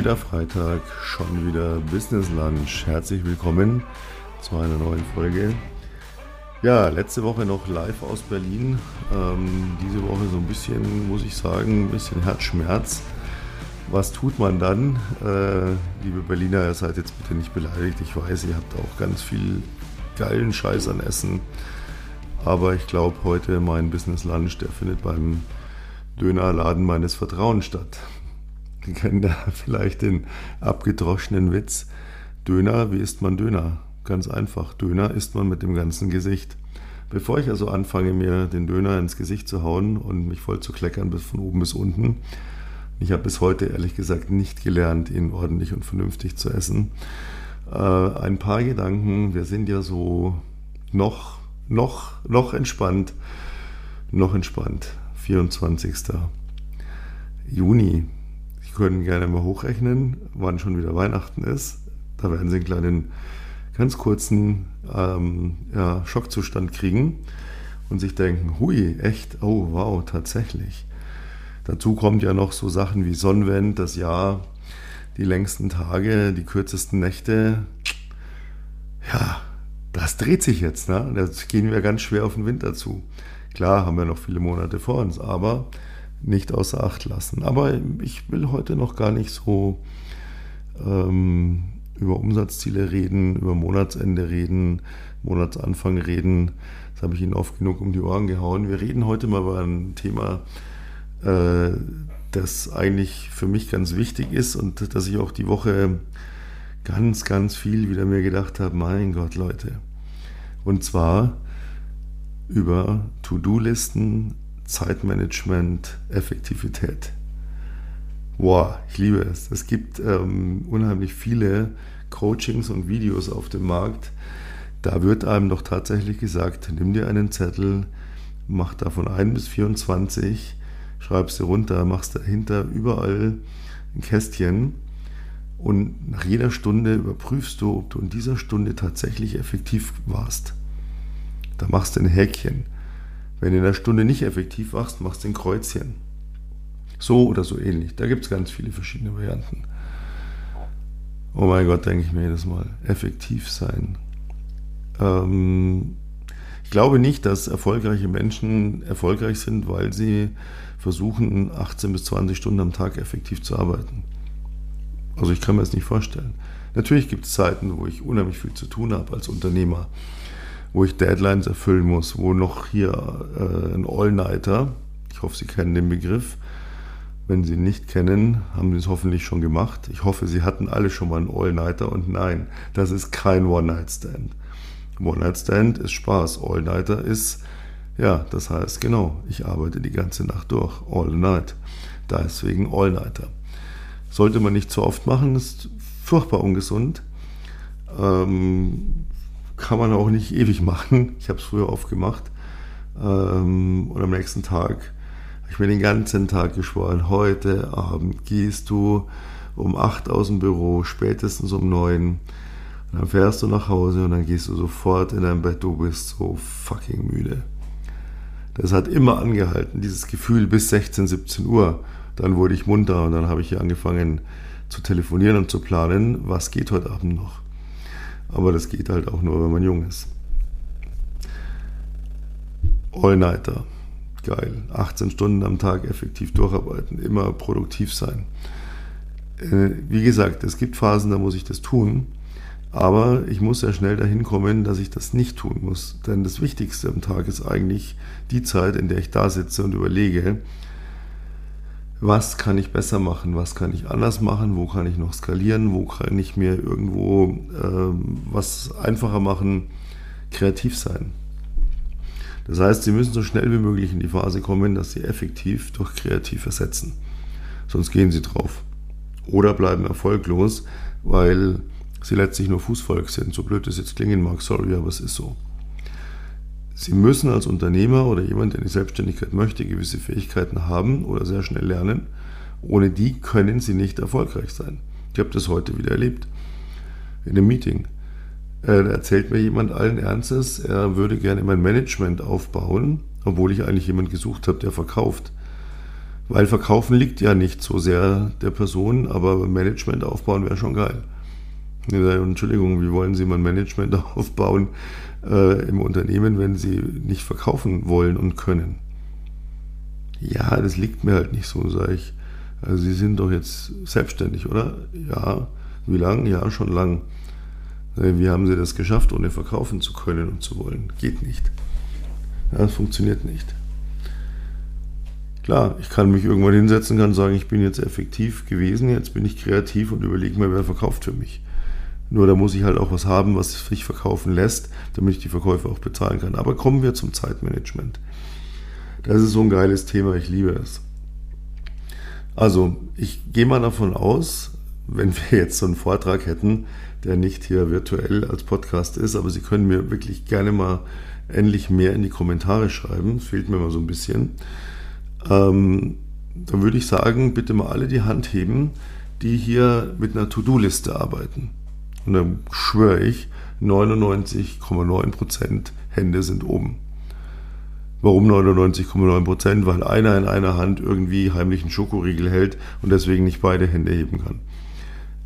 wieder Freitag, schon wieder Business Lunch. Herzlich willkommen zu einer neuen Folge. Ja, letzte Woche noch live aus Berlin. Ähm, diese Woche so ein bisschen, muss ich sagen, ein bisschen Herzschmerz. Was tut man dann? Äh, liebe Berliner, ihr seid jetzt bitte nicht beleidigt. Ich weiß, ihr habt auch ganz viel geilen Scheiß an Essen. Aber ich glaube, heute mein Business Lunch, der findet beim Dönerladen meines Vertrauens statt. Sie kennen da vielleicht den abgedroschenen Witz. Döner, wie isst man Döner? Ganz einfach. Döner isst man mit dem ganzen Gesicht. Bevor ich also anfange, mir den Döner ins Gesicht zu hauen und mich voll zu kleckern bis von oben bis unten, ich habe bis heute ehrlich gesagt nicht gelernt, ihn ordentlich und vernünftig zu essen. Äh, ein paar Gedanken. Wir sind ja so noch, noch, noch entspannt. Noch entspannt. 24. Juni. Können gerne mal hochrechnen, wann schon wieder Weihnachten ist. Da werden Sie einen kleinen, ganz kurzen ähm, ja, Schockzustand kriegen und sich denken, hui, echt, oh wow, tatsächlich. Dazu kommt ja noch so Sachen wie Sonnenwend, das Jahr, die längsten Tage, die kürzesten Nächte. Ja, das dreht sich jetzt. Ne? Da gehen wir ganz schwer auf den Winter zu. Klar haben wir noch viele Monate vor uns, aber nicht außer Acht lassen. Aber ich will heute noch gar nicht so ähm, über Umsatzziele reden, über Monatsende reden, Monatsanfang reden. Das habe ich Ihnen oft genug um die Ohren gehauen. Wir reden heute mal über ein Thema, äh, das eigentlich für mich ganz wichtig ist und dass ich auch die Woche ganz, ganz viel wieder mir gedacht habe, mein Gott, Leute. Und zwar über To-Do-Listen, Zeitmanagement, Effektivität. Wow, ich liebe es. Es gibt ähm, unheimlich viele Coachings und Videos auf dem Markt. Da wird einem doch tatsächlich gesagt, nimm dir einen Zettel, mach davon 1 bis 24, schreibst du runter, machst dahinter überall ein Kästchen und nach jeder Stunde überprüfst du, ob du in dieser Stunde tatsächlich effektiv warst. Da machst du ein Häkchen. Wenn du in der Stunde nicht effektiv warst, machst du ein Kreuzchen. So oder so ähnlich. Da gibt es ganz viele verschiedene Varianten. Oh mein Gott, denke ich mir jedes Mal. Effektiv sein. Ähm, ich glaube nicht, dass erfolgreiche Menschen erfolgreich sind, weil sie versuchen, 18 bis 20 Stunden am Tag effektiv zu arbeiten. Also ich kann mir das nicht vorstellen. Natürlich gibt es Zeiten, wo ich unheimlich viel zu tun habe als Unternehmer wo ich Deadlines erfüllen muss, wo noch hier äh, ein All-Nighter, ich hoffe, Sie kennen den Begriff, wenn Sie ihn nicht kennen, haben Sie es hoffentlich schon gemacht. Ich hoffe, Sie hatten alle schon mal einen All-Nighter und nein, das ist kein One-Night-Stand. One-Night-Stand ist Spaß, All-Nighter ist, ja, das heißt genau, ich arbeite die ganze Nacht durch, all night. Deswegen All-Nighter. Sollte man nicht zu oft machen, ist furchtbar ungesund. Ähm, kann man auch nicht ewig machen. Ich habe es früher oft gemacht. Ähm, und am nächsten Tag habe ich mir den ganzen Tag geschworen, heute Abend gehst du um 8 aus dem Büro, spätestens um 9. Und dann fährst du nach Hause und dann gehst du sofort in dein Bett, du bist so fucking müde. Das hat immer angehalten, dieses Gefühl bis 16, 17 Uhr. Dann wurde ich munter und dann habe ich hier angefangen zu telefonieren und zu planen, was geht heute Abend noch. Aber das geht halt auch nur, wenn man jung ist. All-Nighter. Geil. 18 Stunden am Tag effektiv durcharbeiten. Immer produktiv sein. Äh, wie gesagt, es gibt Phasen, da muss ich das tun. Aber ich muss sehr schnell dahin kommen, dass ich das nicht tun muss. Denn das Wichtigste am Tag ist eigentlich die Zeit, in der ich da sitze und überlege, was kann ich besser machen, was kann ich anders machen, wo kann ich noch skalieren, wo kann ich mir irgendwo äh, was einfacher machen, kreativ sein. Das heißt, Sie müssen so schnell wie möglich in die Phase kommen, dass Sie effektiv durch kreativ ersetzen. Sonst gehen Sie drauf. Oder bleiben erfolglos, weil Sie letztlich nur Fußvolk sind. So blöd es jetzt klingen mag, sorry, aber es ist so. Sie müssen als Unternehmer oder jemand, der in die Selbstständigkeit möchte, gewisse Fähigkeiten haben oder sehr schnell lernen. Ohne die können Sie nicht erfolgreich sein. Ich habe das heute wieder erlebt. In einem Meeting. Äh, da erzählt mir jemand allen Ernstes, er würde gerne mein Management aufbauen, obwohl ich eigentlich jemand gesucht habe, der verkauft. Weil verkaufen liegt ja nicht so sehr der Person, aber Management aufbauen wäre schon geil. Entschuldigung, wie wollen Sie mal Management aufbauen äh, im Unternehmen, wenn Sie nicht verkaufen wollen und können? Ja, das liegt mir halt nicht so, sage ich. Also Sie sind doch jetzt selbstständig, oder? Ja. Wie lang? Ja, schon lang. Äh, wie haben Sie das geschafft, ohne verkaufen zu können und zu wollen? Geht nicht. Ja, das funktioniert nicht. Klar, ich kann mich irgendwann hinsetzen, kann sagen, ich bin jetzt effektiv gewesen, jetzt bin ich kreativ und überlege mir, wer verkauft für mich. Nur da muss ich halt auch was haben, was sich verkaufen lässt, damit ich die Verkäufe auch bezahlen kann. Aber kommen wir zum Zeitmanagement. Das ist so ein geiles Thema, ich liebe es. Also, ich gehe mal davon aus, wenn wir jetzt so einen Vortrag hätten, der nicht hier virtuell als Podcast ist, aber Sie können mir wirklich gerne mal endlich mehr in die Kommentare schreiben. Es fehlt mir mal so ein bisschen. Ähm, dann würde ich sagen, bitte mal alle die Hand heben, die hier mit einer To-Do-Liste arbeiten. Und dann schwöre ich, 99,9% Hände sind oben. Warum 99,9%? Weil einer in einer Hand irgendwie heimlich einen Schokoriegel hält und deswegen nicht beide Hände heben kann.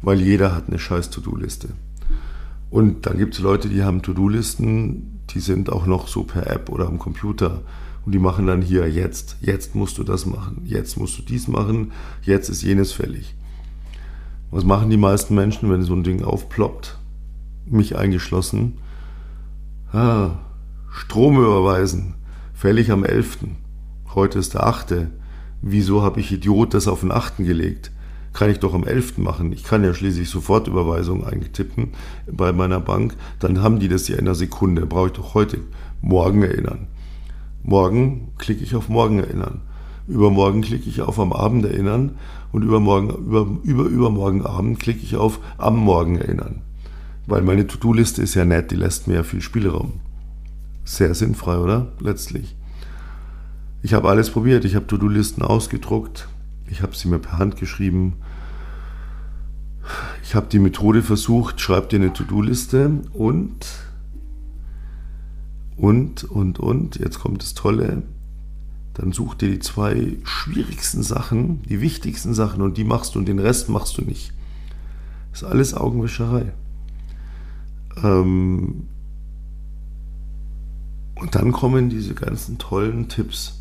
Weil jeder hat eine scheiß To-Do-Liste. Und dann gibt es Leute, die haben To-Do-Listen, die sind auch noch so per App oder am Computer. Und die machen dann hier jetzt, jetzt musst du das machen, jetzt musst du dies machen, jetzt ist jenes fällig. Was machen die meisten Menschen, wenn so ein Ding aufploppt? Mich eingeschlossen. Ah, Strom überweisen. Fällig am 11. Heute ist der 8. Wieso habe ich Idiot das auf den 8. gelegt? Kann ich doch am 11. machen. Ich kann ja schließlich Sofortüberweisung eingetippen bei meiner Bank. Dann haben die das ja in einer Sekunde. Brauche ich doch heute morgen erinnern. Morgen klicke ich auf morgen erinnern. Übermorgen klicke ich auf am Abend erinnern und übermorgen, über, über übermorgen Abend klicke ich auf am Morgen erinnern. Weil meine To-Do-Liste ist ja nett, die lässt mir ja viel Spielraum. Sehr sinnfrei, oder? Letztlich. Ich habe alles probiert. Ich habe To-Do-Listen ausgedruckt. Ich habe sie mir per Hand geschrieben. Ich habe die Methode versucht, schreib dir eine To-Do-Liste und und, und, und, jetzt kommt das Tolle, dann such dir die zwei schwierigsten Sachen, die wichtigsten Sachen und die machst du und den Rest machst du nicht. Das ist alles Augenwischerei. Ähm und dann kommen diese ganzen tollen Tipps.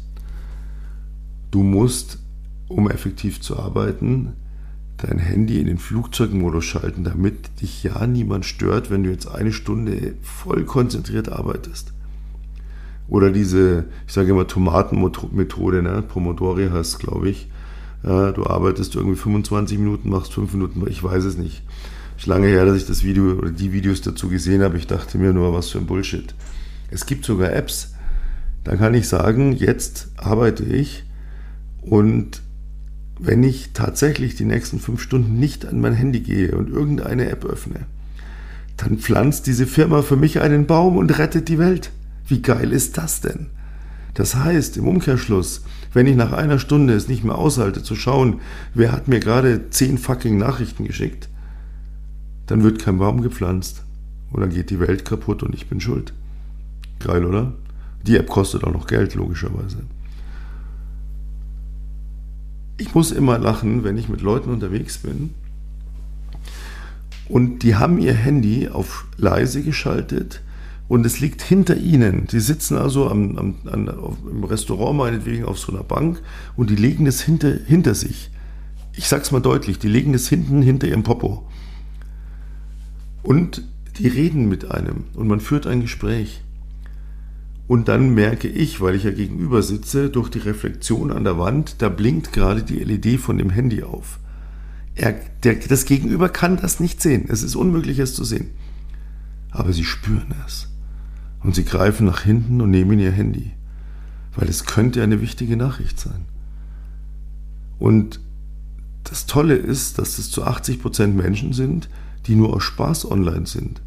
Du musst, um effektiv zu arbeiten, dein Handy in den Flugzeugmodus schalten, damit dich ja niemand stört, wenn du jetzt eine Stunde voll konzentriert arbeitest. Oder diese, ich sage immer Tomatenmethode, ne? Pomodori heißt glaube ich. Du arbeitest irgendwie 25 Minuten, machst 5 Minuten, ich weiß es nicht. Ist lange her, dass ich das Video oder die Videos dazu gesehen habe. Ich dachte mir nur, was für ein Bullshit. Es gibt sogar Apps. Da kann ich sagen, jetzt arbeite ich und wenn ich tatsächlich die nächsten fünf Stunden nicht an mein Handy gehe und irgendeine App öffne, dann pflanzt diese Firma für mich einen Baum und rettet die Welt. Wie geil ist das denn? Das heißt, im Umkehrschluss, wenn ich nach einer Stunde es nicht mehr aushalte zu schauen, wer hat mir gerade zehn fucking Nachrichten geschickt, dann wird kein Baum gepflanzt. Und dann geht die Welt kaputt und ich bin schuld. Geil, oder? Die App kostet auch noch Geld, logischerweise. Ich muss immer lachen, wenn ich mit Leuten unterwegs bin. Und die haben ihr Handy auf leise geschaltet und es liegt hinter ihnen. Die sitzen also am, am, an, auf, im Restaurant meinetwegen auf so einer Bank und die legen es hinter, hinter sich. Ich sag's mal deutlich, die legen es hinten hinter ihrem Popo. Und die reden mit einem und man führt ein Gespräch. Und dann merke ich, weil ich ja gegenüber sitze, durch die Reflexion an der Wand, da blinkt gerade die LED von dem Handy auf. Er, der, das Gegenüber kann das nicht sehen. Es ist unmöglich, es zu sehen. Aber sie spüren es. Und sie greifen nach hinten und nehmen ihr Handy, weil es könnte eine wichtige Nachricht sein. Und das Tolle ist, dass es zu 80% Menschen sind, die nur aus Spaß online sind.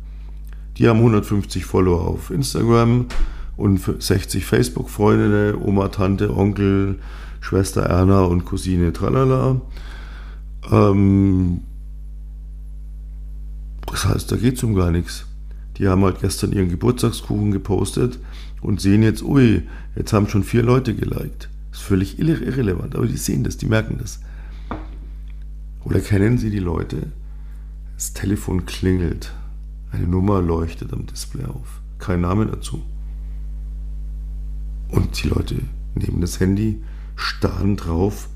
Die haben 150 Follower auf Instagram und 60 Facebook-Freunde, Oma, Tante, Onkel, Schwester Erna und Cousine Tralala. Ähm, das heißt, da geht es um gar nichts. Die haben halt gestern ihren Geburtstagskuchen gepostet und sehen jetzt, ui, jetzt haben schon vier Leute geliked. ist völlig irrelevant, aber die sehen das, die merken das. Oder kennen Sie die Leute? Das Telefon klingelt, eine Nummer leuchtet am Display auf, kein Name dazu. Und die Leute nehmen das Handy, starren drauf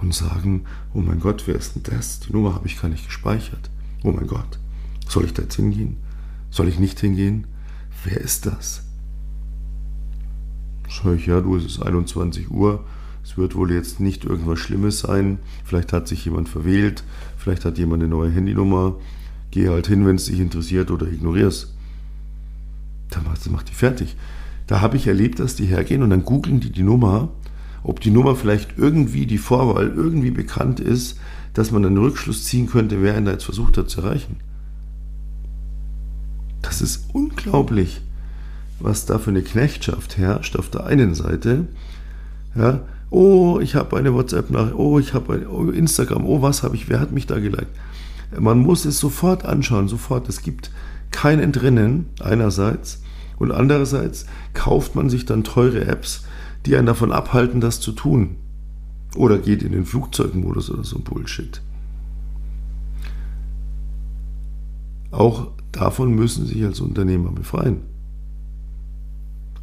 und sagen, oh mein Gott, wer ist denn das? Die Nummer habe ich gar nicht gespeichert. Oh mein Gott, soll ich da jetzt hingehen? Soll ich nicht hingehen? Wer ist das? Sag ich, ja, du, es ist 21 Uhr. Es wird wohl jetzt nicht irgendwas Schlimmes sein. Vielleicht hat sich jemand verwählt. Vielleicht hat jemand eine neue Handynummer. Geh halt hin, wenn es dich interessiert oder ignorierst. Dann macht, macht die fertig. Da habe ich erlebt, dass die hergehen und dann googeln die die Nummer, ob die Nummer vielleicht irgendwie, die Vorwahl irgendwie bekannt ist, dass man einen Rückschluss ziehen könnte, wer ihn da jetzt versucht hat zu erreichen. Das ist unglaublich, was da für eine Knechtschaft herrscht auf der einen Seite. Ja, oh, ich habe eine WhatsApp nach, oh, ich habe oh, Instagram, oh, was habe ich, wer hat mich da geliked? Man muss es sofort anschauen, sofort. Es gibt kein Entrinnen einerseits und andererseits kauft man sich dann teure Apps, die einen davon abhalten, das zu tun. Oder geht in den Flugzeugmodus oder so ein Bullshit. Auch davon müssen Sie sich als Unternehmer befreien.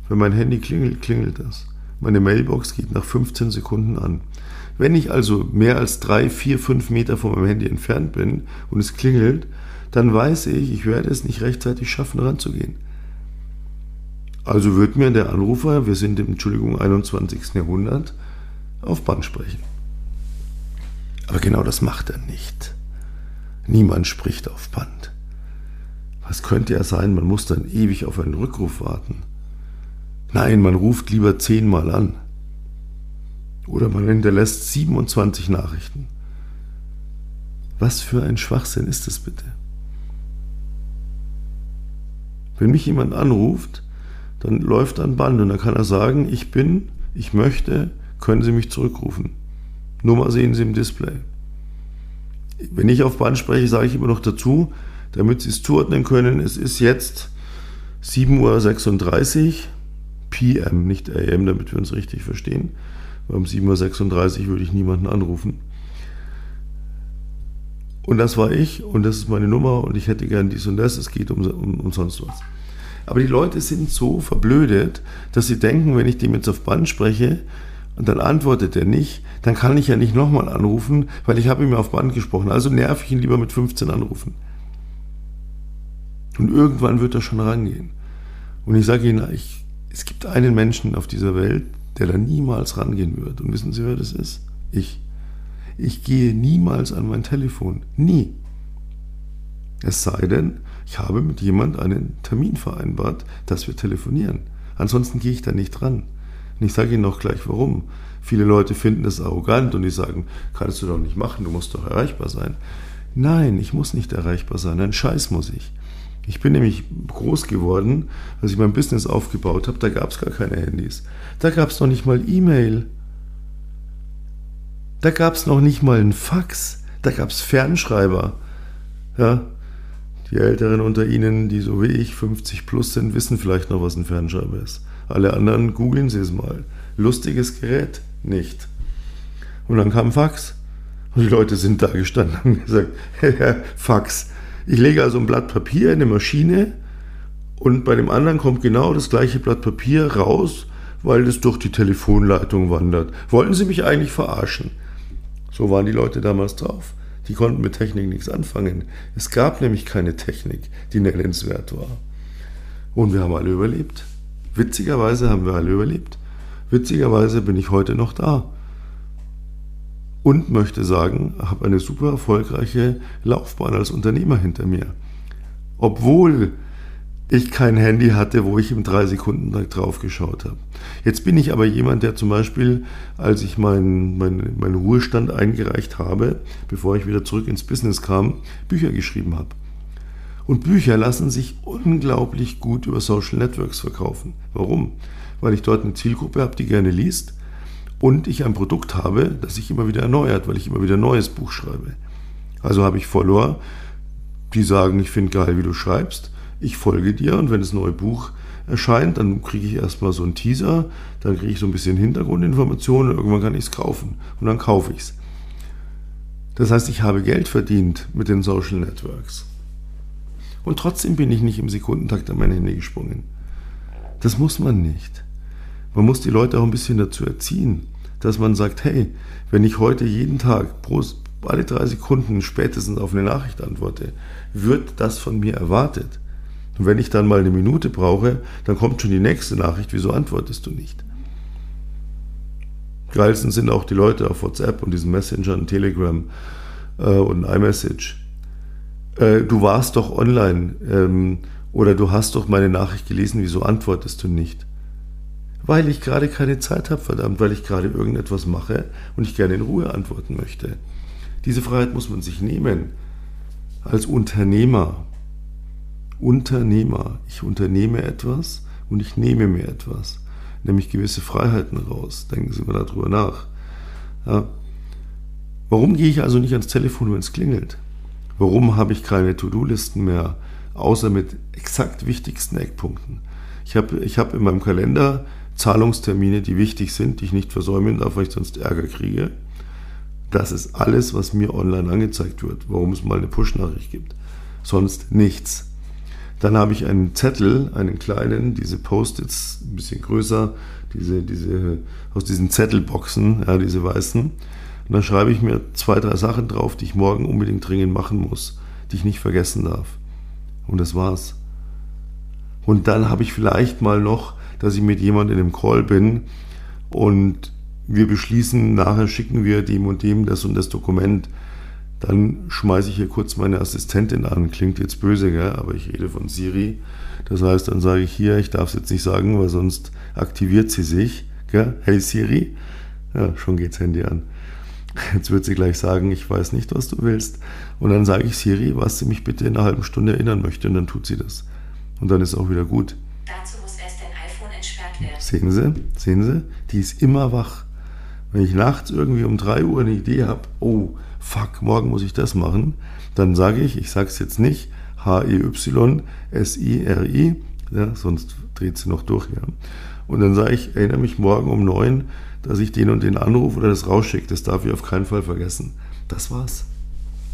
Wenn mein Handy klingelt, klingelt das. Meine Mailbox geht nach 15 Sekunden an. Wenn ich also mehr als drei, vier, fünf Meter von meinem Handy entfernt bin und es klingelt, dann weiß ich, ich werde es nicht rechtzeitig schaffen, ranzugehen. Also wird mir der Anrufer, wir sind im Entschuldigung 21. Jahrhundert, auf Band sprechen. Aber genau das macht er nicht. Niemand spricht auf Band. Was könnte ja sein, man muss dann ewig auf einen Rückruf warten. Nein, man ruft lieber zehnmal an. Oder man hinterlässt 27 Nachrichten. Was für ein Schwachsinn ist das bitte? Wenn mich jemand anruft, dann läuft ein Band und dann kann er sagen, ich bin, ich möchte, können Sie mich zurückrufen. Nummer sehen Sie im Display. Wenn ich auf Band spreche, sage ich immer noch dazu, damit Sie es zuordnen können, es ist jetzt 7.36 Uhr, PM, nicht AM, damit wir uns richtig verstehen. Weil um 7.36 Uhr würde ich niemanden anrufen. Und das war ich und das ist meine Nummer und ich hätte gern dies und das, es geht um, um, um sonst was. Aber die Leute sind so verblödet, dass sie denken, wenn ich dem jetzt auf Band spreche und dann antwortet er nicht, dann kann ich ja nicht nochmal anrufen, weil ich habe ihm auf Band gesprochen. Also nerv ich ihn lieber mit 15 Anrufen. Und irgendwann wird er schon rangehen. Und ich sage Ihnen, ich, es gibt einen Menschen auf dieser Welt, der da niemals rangehen wird. Und wissen Sie, wer das ist? Ich. Ich gehe niemals an mein Telefon. Nie. Es sei denn, ich habe mit jemand einen Termin vereinbart, dass wir telefonieren. Ansonsten gehe ich da nicht dran. Und ich sage Ihnen auch gleich warum. Viele Leute finden das arrogant und die sagen, kannst du doch nicht machen, du musst doch erreichbar sein. Nein, ich muss nicht erreichbar sein, ein Scheiß muss ich. Ich bin nämlich groß geworden, als ich mein Business aufgebaut habe, da gab es gar keine Handys. Da gab es noch nicht mal E-Mail. Da gab es noch nicht mal einen Fax. Da gab es Fernschreiber. Ja, die Älteren unter Ihnen, die so wie ich 50 plus sind, wissen vielleicht noch, was ein Fernschreiber ist. Alle anderen googeln Sie es mal. Lustiges Gerät? Nicht. Und dann kam Fax. Und die Leute sind da gestanden und haben gesagt, Fax. Ich lege also ein Blatt Papier in eine Maschine und bei dem anderen kommt genau das gleiche Blatt Papier raus, weil es durch die Telefonleitung wandert. Wollten Sie mich eigentlich verarschen? So waren die Leute damals drauf. Die konnten mit Technik nichts anfangen. Es gab nämlich keine Technik, die nennenswert war. Und wir haben alle überlebt. Witzigerweise haben wir alle überlebt. Witzigerweise bin ich heute noch da. Und möchte sagen, habe eine super erfolgreiche Laufbahn als Unternehmer hinter mir. Obwohl ich kein Handy hatte, wo ich im 3-Sekunden-Takt drauf geschaut habe. Jetzt bin ich aber jemand, der zum Beispiel, als ich meinen mein, mein Ruhestand eingereicht habe, bevor ich wieder zurück ins Business kam, Bücher geschrieben habe. Und Bücher lassen sich unglaublich gut über Social Networks verkaufen. Warum? Weil ich dort eine Zielgruppe habe, die gerne liest und ich ein Produkt habe, das sich immer wieder erneuert, weil ich immer wieder ein neues Buch schreibe. Also habe ich Follower, die sagen, ich finde geil, wie du schreibst ich folge dir und wenn das neue Buch erscheint, dann kriege ich erstmal so einen Teaser, dann kriege ich so ein bisschen Hintergrundinformationen, irgendwann kann ich es kaufen und dann kaufe ich es. Das heißt, ich habe Geld verdient mit den Social Networks. Und trotzdem bin ich nicht im Sekundentakt an mein Handy gesprungen. Das muss man nicht. Man muss die Leute auch ein bisschen dazu erziehen, dass man sagt, hey, wenn ich heute jeden Tag pro, alle drei Sekunden spätestens auf eine Nachricht antworte, wird das von mir erwartet. Und wenn ich dann mal eine Minute brauche, dann kommt schon die nächste Nachricht, wieso antwortest du nicht? Geilsten sind auch die Leute auf WhatsApp und diesen Messengern, Telegram äh, und iMessage. Äh, du warst doch online ähm, oder du hast doch meine Nachricht gelesen, wieso antwortest du nicht? Weil ich gerade keine Zeit habe, verdammt, weil ich gerade irgendetwas mache und ich gerne in Ruhe antworten möchte. Diese Freiheit muss man sich nehmen. Als Unternehmer. Unternehmer. Ich unternehme etwas und ich nehme mir etwas. Nämlich gewisse Freiheiten raus. Denken Sie mal darüber nach. Ja. Warum gehe ich also nicht ans Telefon, wenn es klingelt? Warum habe ich keine To-Do-Listen mehr, außer mit exakt wichtigsten Eckpunkten? Ich habe ich hab in meinem Kalender Zahlungstermine, die wichtig sind, die ich nicht versäumen darf, weil ich sonst Ärger kriege. Das ist alles, was mir online angezeigt wird, warum es mal eine Push-Nachricht gibt. Sonst nichts. Dann habe ich einen Zettel, einen kleinen, diese Post-its, ein bisschen größer, diese, diese, aus diesen Zettelboxen, ja, diese weißen. Und dann schreibe ich mir zwei, drei Sachen drauf, die ich morgen unbedingt dringend machen muss, die ich nicht vergessen darf. Und das war's. Und dann habe ich vielleicht mal noch, dass ich mit jemandem in einem Call bin und wir beschließen, nachher schicken wir dem und dem das und das Dokument, dann schmeiße ich hier kurz meine Assistentin an. Klingt jetzt böse, gell? aber ich rede von Siri. Das heißt, dann sage ich hier, ich darf es jetzt nicht sagen, weil sonst aktiviert sie sich. Gell? Hey Siri. Ja, schon geht's Handy an. Jetzt wird sie gleich sagen, ich weiß nicht, was du willst. Und dann sage ich Siri, was sie mich bitte in einer halben Stunde erinnern möchte. Und dann tut sie das. Und dann ist auch wieder gut. Dazu Sehen Sie? Sehen Sie? Die ist immer wach. Wenn ich nachts irgendwie um 3 Uhr eine Idee habe, oh, fuck, morgen muss ich das machen, dann sage ich, ich sage es jetzt nicht, H-E-Y-S-I-R-I, ja, sonst dreht sie noch durch. Ja. Und dann sage ich, erinnere mich morgen um 9, dass ich den und den anrufe oder das rausschicke. Das darf ich auf keinen Fall vergessen. Das war's.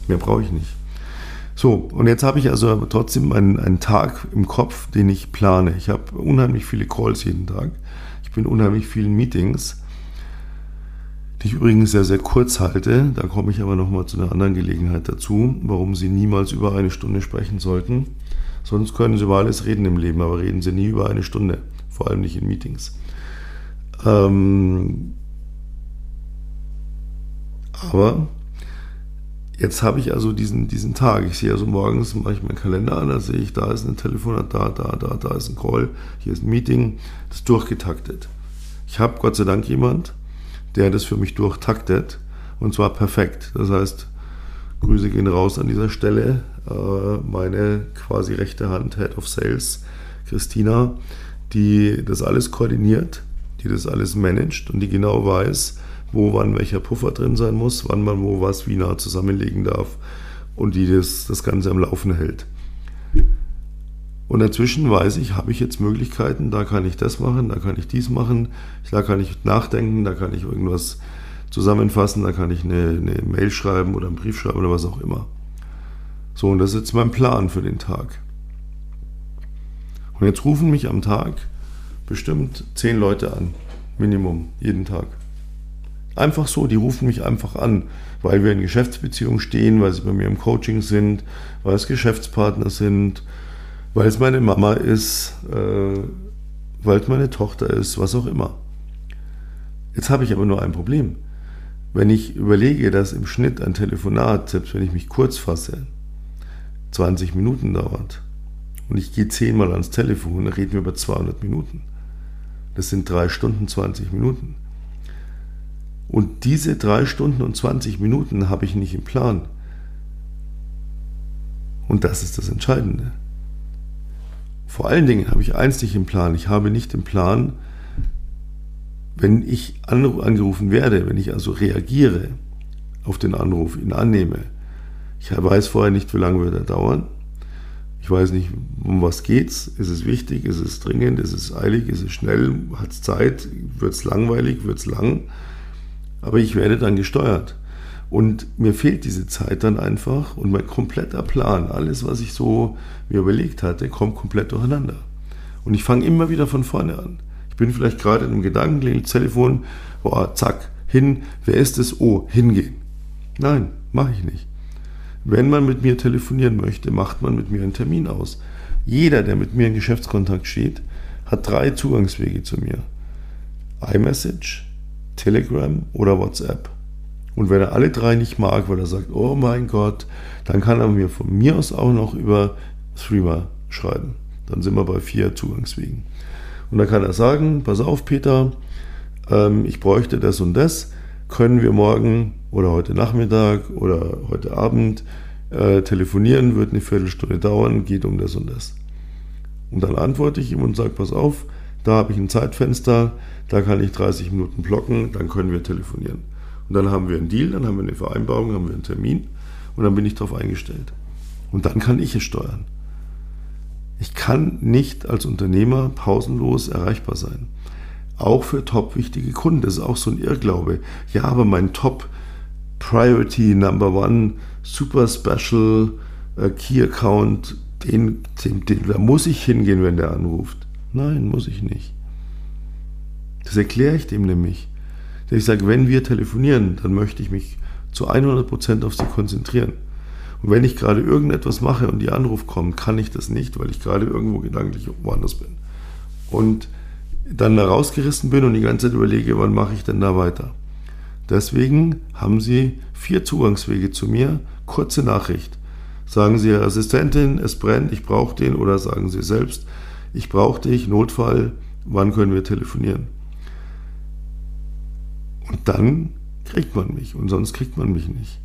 Mehr brauche ich nicht. So, und jetzt habe ich also trotzdem einen, einen Tag im Kopf, den ich plane. Ich habe unheimlich viele Calls jeden Tag. Ich bin unheimlich vielen Meetings die ich übrigens sehr, sehr kurz halte. Da komme ich aber nochmal zu einer anderen Gelegenheit dazu, warum Sie niemals über eine Stunde sprechen sollten. Sonst können Sie über alles reden im Leben, aber reden Sie nie über eine Stunde, vor allem nicht in Meetings. Ähm aber jetzt habe ich also diesen, diesen Tag. Ich sehe also morgens, mache ich meinen Kalender an, da sehe ich, da ist ein Telefonat, da, da, da, da ist ein Call, hier ist ein Meeting, das ist durchgetaktet. Ich habe Gott sei Dank jemand, der das für mich durchtaktet und zwar perfekt. Das heißt, Grüße gehen raus an dieser Stelle. Äh, meine quasi rechte Hand, Head of Sales, Christina, die das alles koordiniert, die das alles managt und die genau weiß, wo wann welcher Puffer drin sein muss, wann man wo was wie nah zusammenlegen darf und die das, das Ganze am Laufen hält. Und dazwischen weiß ich, habe ich jetzt Möglichkeiten, da kann ich das machen, da kann ich dies machen, da kann ich nachdenken, da kann ich irgendwas zusammenfassen, da kann ich eine, eine Mail schreiben oder einen Brief schreiben oder was auch immer. So, und das ist jetzt mein Plan für den Tag. Und jetzt rufen mich am Tag bestimmt zehn Leute an, Minimum, jeden Tag. Einfach so, die rufen mich einfach an, weil wir in Geschäftsbeziehungen stehen, weil sie bei mir im Coaching sind, weil es Geschäftspartner sind, weil es meine Mama ist, äh, weil es meine Tochter ist, was auch immer. Jetzt habe ich aber nur ein Problem. Wenn ich überlege, dass im Schnitt ein Telefonat, selbst wenn ich mich kurz fasse, 20 Minuten dauert und ich gehe zehnmal ans Telefon, dann reden wir über 200 Minuten. Das sind drei Stunden 20 Minuten. Und diese drei Stunden und 20 Minuten habe ich nicht im Plan. Und das ist das Entscheidende. Vor allen Dingen habe ich eins nicht im Plan. Ich habe nicht im Plan, wenn ich angerufen werde, wenn ich also reagiere auf den Anruf, ihn annehme. Ich weiß vorher nicht, wie lange wird er dauern. Ich weiß nicht, um was geht's. Ist es wichtig? Ist es dringend? Ist es eilig? Ist es schnell? Hat es Zeit? Wird es langweilig? Wird es lang? Aber ich werde dann gesteuert. Und mir fehlt diese Zeit dann einfach und mein kompletter Plan, alles, was ich so mir überlegt hatte, kommt komplett durcheinander. Und ich fange immer wieder von vorne an. Ich bin vielleicht gerade in einem Gedanken, klingelt Telefon, boah, zack, hin, wer ist es? Oh, hingehen. Nein, mache ich nicht. Wenn man mit mir telefonieren möchte, macht man mit mir einen Termin aus. Jeder, der mit mir in Geschäftskontakt steht, hat drei Zugangswege zu mir. iMessage, Telegram oder WhatsApp. Und wenn er alle drei nicht mag, weil er sagt, oh mein Gott, dann kann er mir von mir aus auch noch über Threema schreiben. Dann sind wir bei vier Zugangswegen. Und dann kann er sagen, pass auf Peter, ähm, ich bräuchte das und das, können wir morgen oder heute Nachmittag oder heute Abend äh, telefonieren, wird eine Viertelstunde dauern, geht um das und das. Und dann antworte ich ihm und sage, pass auf, da habe ich ein Zeitfenster, da kann ich 30 Minuten blocken, dann können wir telefonieren. Und dann haben wir einen Deal, dann haben wir eine Vereinbarung, haben wir einen Termin und dann bin ich darauf eingestellt. Und dann kann ich es steuern. Ich kann nicht als Unternehmer pausenlos erreichbar sein. Auch für top wichtige Kunden. Das ist auch so ein Irrglaube. Ja, aber mein Top Priority Number One Super Special äh, Key Account, den, den, den, da muss ich hingehen, wenn der anruft. Nein, muss ich nicht. Das erkläre ich dem nämlich. Ich sage, wenn wir telefonieren, dann möchte ich mich zu 100% auf sie konzentrieren. Und wenn ich gerade irgendetwas mache und die Anruf kommt, kann ich das nicht, weil ich gerade irgendwo gedanklich woanders bin. Und dann da rausgerissen bin und die ganze Zeit überlege, wann mache ich denn da weiter. Deswegen haben Sie vier Zugangswege zu mir. Kurze Nachricht. Sagen Sie, Assistentin, es brennt, ich brauche den, oder sagen Sie selbst, ich brauche dich, Notfall, wann können wir telefonieren? Und dann kriegt man mich und sonst kriegt man mich nicht.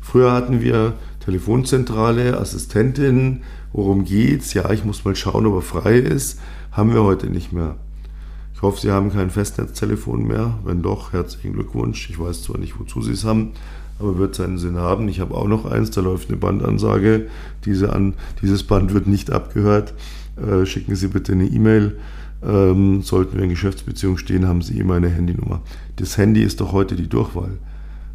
Früher hatten wir Telefonzentrale, Assistentin, worum geht's? Ja, ich muss mal schauen, ob er frei ist. Haben wir heute nicht mehr. Ich hoffe, Sie haben kein Festnetztelefon mehr. Wenn doch, herzlichen Glückwunsch. Ich weiß zwar nicht, wozu Sie es haben, aber wird seinen Sinn haben. Ich habe auch noch eins, da läuft eine Bandansage. Diese an, dieses Band wird nicht abgehört. Äh, schicken Sie bitte eine E-Mail. Ähm, sollten wir in Geschäftsbeziehung stehen, haben Sie immer eine Handynummer. Das Handy ist doch heute die Durchwahl.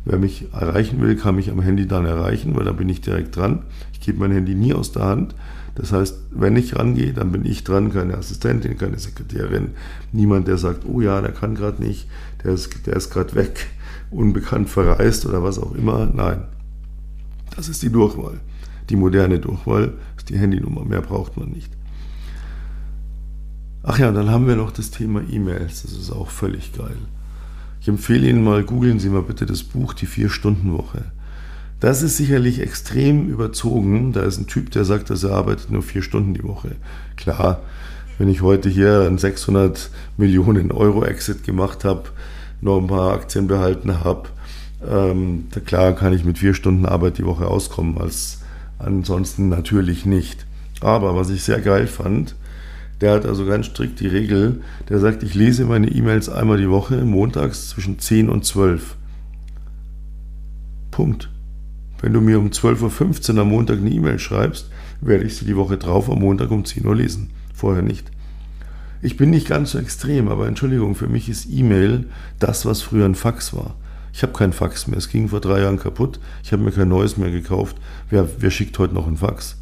Wer mich erreichen will, kann mich am Handy dann erreichen, weil da bin ich direkt dran. Ich gebe mein Handy nie aus der Hand. Das heißt, wenn ich rangehe, dann bin ich dran, keine Assistentin, keine Sekretärin, niemand, der sagt, oh ja, der kann gerade nicht, der ist, der ist gerade weg, unbekannt verreist oder was auch immer. Nein, das ist die Durchwahl. Die moderne Durchwahl ist die Handynummer, mehr braucht man nicht. Ach ja, dann haben wir noch das Thema E-Mails, das ist auch völlig geil. Ich empfehle Ihnen mal, googeln Sie mal bitte das Buch Die Vier-Stunden-Woche. Das ist sicherlich extrem überzogen. Da ist ein Typ, der sagt, dass er arbeitet nur vier Stunden die Woche. Klar, wenn ich heute hier einen 600 Millionen Euro Exit gemacht habe, noch ein paar Aktien behalten habe, ähm, klar kann ich mit vier Stunden Arbeit die Woche auskommen, als ansonsten natürlich nicht. Aber was ich sehr geil fand, der hat also ganz strikt die Regel, der sagt, ich lese meine E-Mails einmal die Woche, montags zwischen 10 und 12. Punkt. Wenn du mir um 12.15 Uhr am Montag eine E-Mail schreibst, werde ich sie die Woche drauf am Montag um 10 Uhr lesen. Vorher nicht. Ich bin nicht ganz so extrem, aber Entschuldigung, für mich ist E-Mail das, was früher ein Fax war. Ich habe kein Fax mehr. Es ging vor drei Jahren kaputt. Ich habe mir kein neues mehr gekauft. Wer, wer schickt heute noch ein Fax?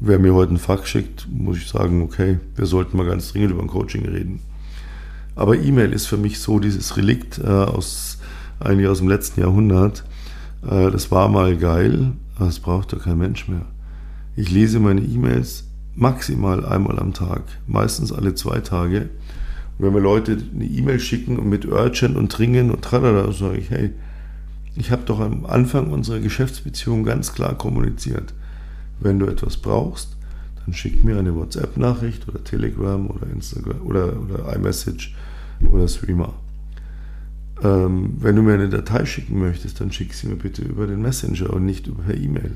Wer mir heute ein Fax schickt, muss ich sagen, okay, wir sollten mal ganz dringend über ein Coaching reden. Aber E-Mail ist für mich so dieses Relikt äh, aus, eigentlich aus dem letzten Jahrhundert. Äh, das war mal geil, aber das braucht doch kein Mensch mehr. Ich lese meine E-Mails maximal einmal am Tag, meistens alle zwei Tage. Und wenn mir Leute eine E-Mail schicken und mit Urgent und Dringen und tralala, sage ich, hey, ich habe doch am Anfang unserer Geschäftsbeziehung ganz klar kommuniziert, wenn du etwas brauchst, dann schick mir eine WhatsApp-Nachricht oder Telegram oder Instagram oder, oder iMessage oder Streamer. Ähm, wenn du mir eine Datei schicken möchtest, dann schick sie mir bitte über den Messenger und nicht über E-Mail.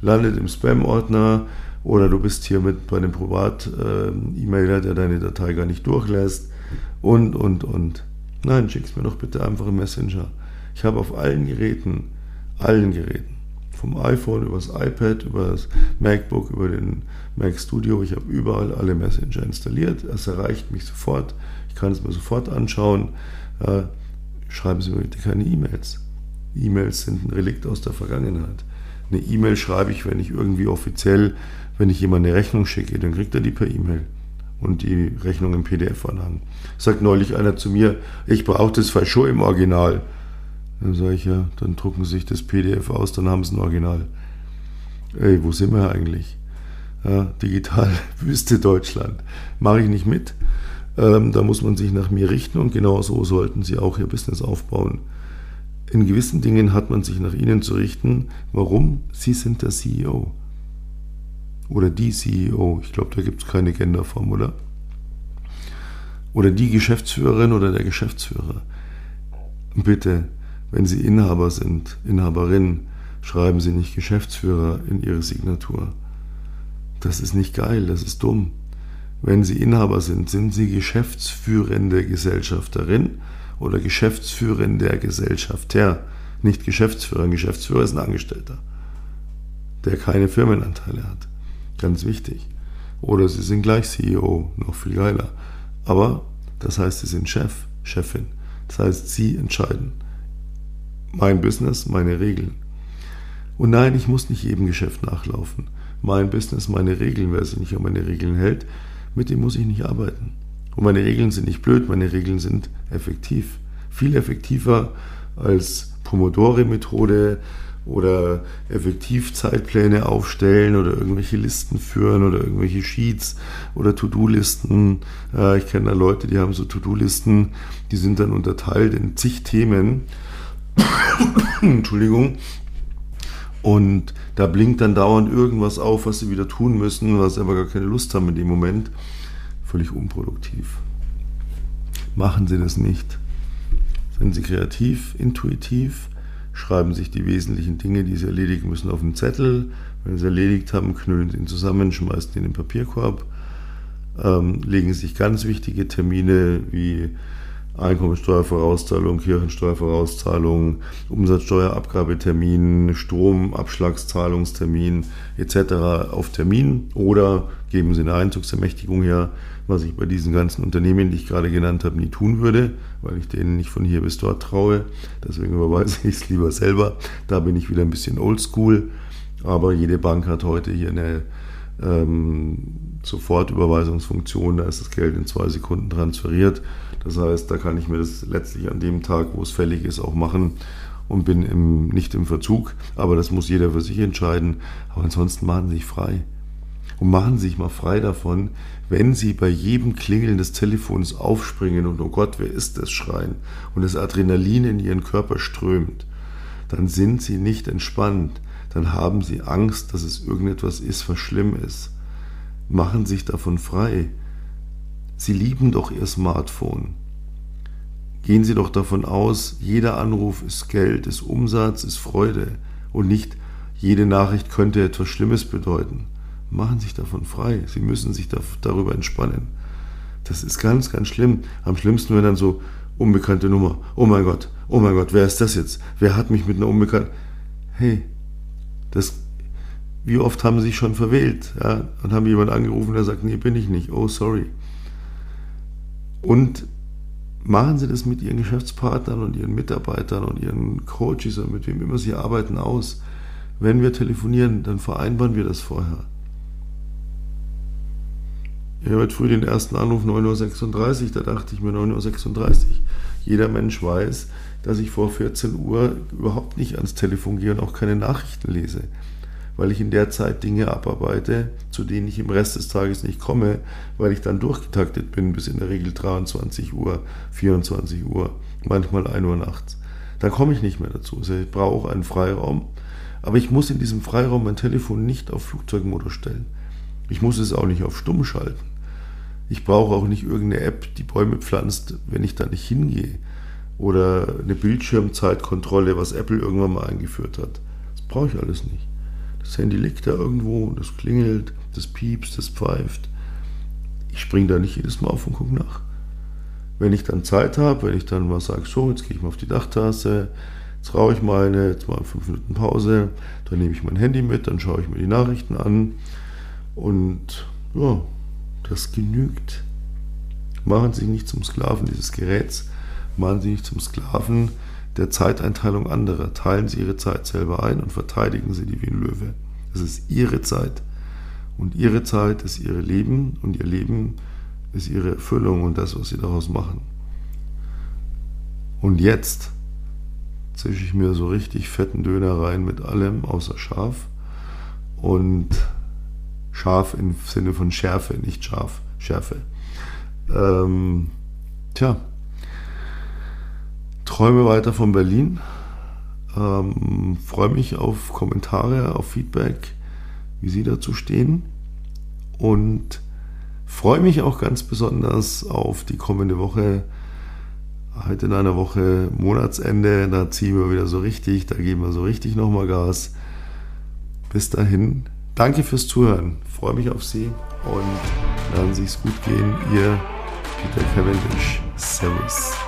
Landet im Spam-Ordner oder du bist hier mit bei einem Privat-E-Mailer, ähm, der deine Datei gar nicht durchlässt und, und, und. Nein, schick's mir doch bitte einfach im Messenger. Ich habe auf allen Geräten, allen Geräten, vom iPhone über das iPad, über das MacBook, über den Mac Studio. Ich habe überall alle Messenger installiert. Es erreicht mich sofort. Ich kann es mir sofort anschauen. Äh, schreiben Sie mir bitte keine E-Mails. E-Mails sind ein Relikt aus der Vergangenheit. Eine E-Mail schreibe ich, wenn ich irgendwie offiziell, wenn ich jemand eine Rechnung schicke, dann kriegt er die per E-Mail und die Rechnung im PDF-Anhang. Sagt neulich einer zu mir, ich brauche das schon im Original. Dann sage ich ja, dann drucken Sie sich das PDF aus, dann haben Sie ein Original. Ey, wo sind wir eigentlich? Ja, digital Wüste Deutschland. Mache ich nicht mit. Ähm, da muss man sich nach mir richten und genau so sollten Sie auch Ihr Business aufbauen. In gewissen Dingen hat man sich nach Ihnen zu richten. Warum? Sie sind der CEO. Oder die CEO. Ich glaube, da gibt es keine Genderform, oder? Oder die Geschäftsführerin oder der Geschäftsführer. Bitte, wenn Sie Inhaber sind, Inhaberin, schreiben Sie nicht Geschäftsführer in Ihre Signatur. Das ist nicht geil, das ist dumm. Wenn Sie Inhaber sind, sind Sie geschäftsführende Gesellschafterin oder geschäftsführender Gesellschafter. Nicht Geschäftsführer. Ein Geschäftsführer ist ein Angestellter, der keine Firmenanteile hat. Ganz wichtig. Oder Sie sind gleich CEO, noch viel geiler. Aber das heißt, Sie sind Chef, Chefin. Das heißt, Sie entscheiden mein Business, meine Regeln. Und nein, ich muss nicht jedem Geschäft nachlaufen. Mein Business, meine Regeln, wer sich nicht an meine Regeln hält, mit dem muss ich nicht arbeiten. Und meine Regeln sind nicht blöd, meine Regeln sind effektiv. Viel effektiver als Pomodore-Methode oder effektiv Zeitpläne aufstellen oder irgendwelche Listen führen oder irgendwelche Sheets oder To-Do-Listen. Ich kenne da Leute, die haben so To-Do-Listen, die sind dann unterteilt in zig Themen Entschuldigung. Und da blinkt dann dauernd irgendwas auf, was sie wieder tun müssen, was sie aber gar keine Lust haben in dem Moment. Völlig unproduktiv. Machen Sie das nicht. Seien Sie kreativ, intuitiv, schreiben sich die wesentlichen Dinge, die Sie erledigen müssen, auf einen Zettel. Wenn Sie erledigt haben, knüllen Sie ihn zusammen, schmeißen ihn in den Papierkorb, ähm, legen sich ganz wichtige Termine wie Einkommensteuervorauszahlung, Kirchensteuervorauszahlung, Umsatzsteuerabgabetermin, Stromabschlagszahlungstermin etc. auf Termin oder geben Sie eine Einzugsermächtigung her, was ich bei diesen ganzen Unternehmen, die ich gerade genannt habe, nie tun würde, weil ich denen nicht von hier bis dort traue. Deswegen überweise ich es lieber selber. Da bin ich wieder ein bisschen oldschool. Aber jede Bank hat heute hier eine ähm, Sofortüberweisungsfunktion, da ist das Geld in zwei Sekunden transferiert. Das heißt, da kann ich mir das letztlich an dem Tag, wo es fällig ist, auch machen und bin im, nicht im Verzug. Aber das muss jeder für sich entscheiden. Aber ansonsten machen Sie sich frei. Und machen Sie sich mal frei davon, wenn Sie bei jedem Klingeln des Telefons aufspringen und oh Gott, wer ist das schreien und das Adrenalin in Ihren Körper strömt, dann sind Sie nicht entspannt. Dann haben Sie Angst, dass es irgendetwas ist, was schlimm ist. Machen sich davon frei. Sie lieben doch Ihr Smartphone. Gehen Sie doch davon aus, jeder Anruf ist Geld, ist Umsatz, ist Freude und nicht jede Nachricht könnte etwas Schlimmes bedeuten. Machen Sie sich davon frei. Sie müssen sich darüber entspannen. Das ist ganz, ganz schlimm. Am schlimmsten wäre dann so unbekannte Nummer. Oh mein Gott, oh mein Gott, wer ist das jetzt? Wer hat mich mit einer unbekannten... Hey, das wie oft haben sie schon verwählt ja, und haben jemanden angerufen, der sagt, nee, bin ich nicht, oh sorry. Und machen Sie das mit Ihren Geschäftspartnern und Ihren Mitarbeitern und Ihren Coaches und mit wem immer Sie arbeiten aus. Wenn wir telefonieren, dann vereinbaren wir das vorher. Ich habe heute früh den ersten Anruf 9.36 Uhr, da dachte ich mir 9.36 Uhr. Jeder Mensch weiß, dass ich vor 14 Uhr überhaupt nicht ans Telefon gehe und auch keine Nachrichten lese weil ich in der Zeit Dinge abarbeite, zu denen ich im Rest des Tages nicht komme, weil ich dann durchgetaktet bin bis in der Regel 23 Uhr, 24 Uhr, manchmal 1 Uhr nachts. Dann komme ich nicht mehr dazu. Also ich brauche einen Freiraum, aber ich muss in diesem Freiraum mein Telefon nicht auf Flugzeugmodus stellen. Ich muss es auch nicht auf Stumm schalten. Ich brauche auch nicht irgendeine App, die Bäume pflanzt, wenn ich da nicht hingehe. Oder eine Bildschirmzeitkontrolle, was Apple irgendwann mal eingeführt hat. Das brauche ich alles nicht. Das Handy liegt da irgendwo, das klingelt, das piepst, das pfeift. Ich springe da nicht jedes Mal auf und gucke nach. Wenn ich dann Zeit habe, wenn ich dann mal sage, so, jetzt gehe ich mal auf die Dachtasse, jetzt rauche ich meine, jetzt mal fünf Minuten Pause, dann nehme ich mein Handy mit, dann schaue ich mir die Nachrichten an und ja, das genügt. Machen Sie sich nicht zum Sklaven dieses Geräts, machen Sie nicht zum Sklaven der Zeiteinteilung anderer. Teilen Sie Ihre Zeit selber ein und verteidigen Sie die wie ein Löwe. Das ist Ihre Zeit. Und Ihre Zeit ist Ihr Leben und Ihr Leben ist Ihre Erfüllung und das, was Sie daraus machen. Und jetzt zische ich mir so richtig fetten Döner rein mit allem außer scharf. Und scharf im Sinne von Schärfe, nicht scharf, Schärfe. Ähm, tja, träume weiter von Berlin. Ähm, freue mich auf Kommentare, auf Feedback, wie Sie dazu stehen. Und freue mich auch ganz besonders auf die kommende Woche. Heute in einer Woche Monatsende, da ziehen wir wieder so richtig, da geben wir so richtig nochmal Gas. Bis dahin, danke fürs Zuhören. Freue mich auf Sie und lassen Sie es gut gehen. Ihr Peter Cavendish. Servus.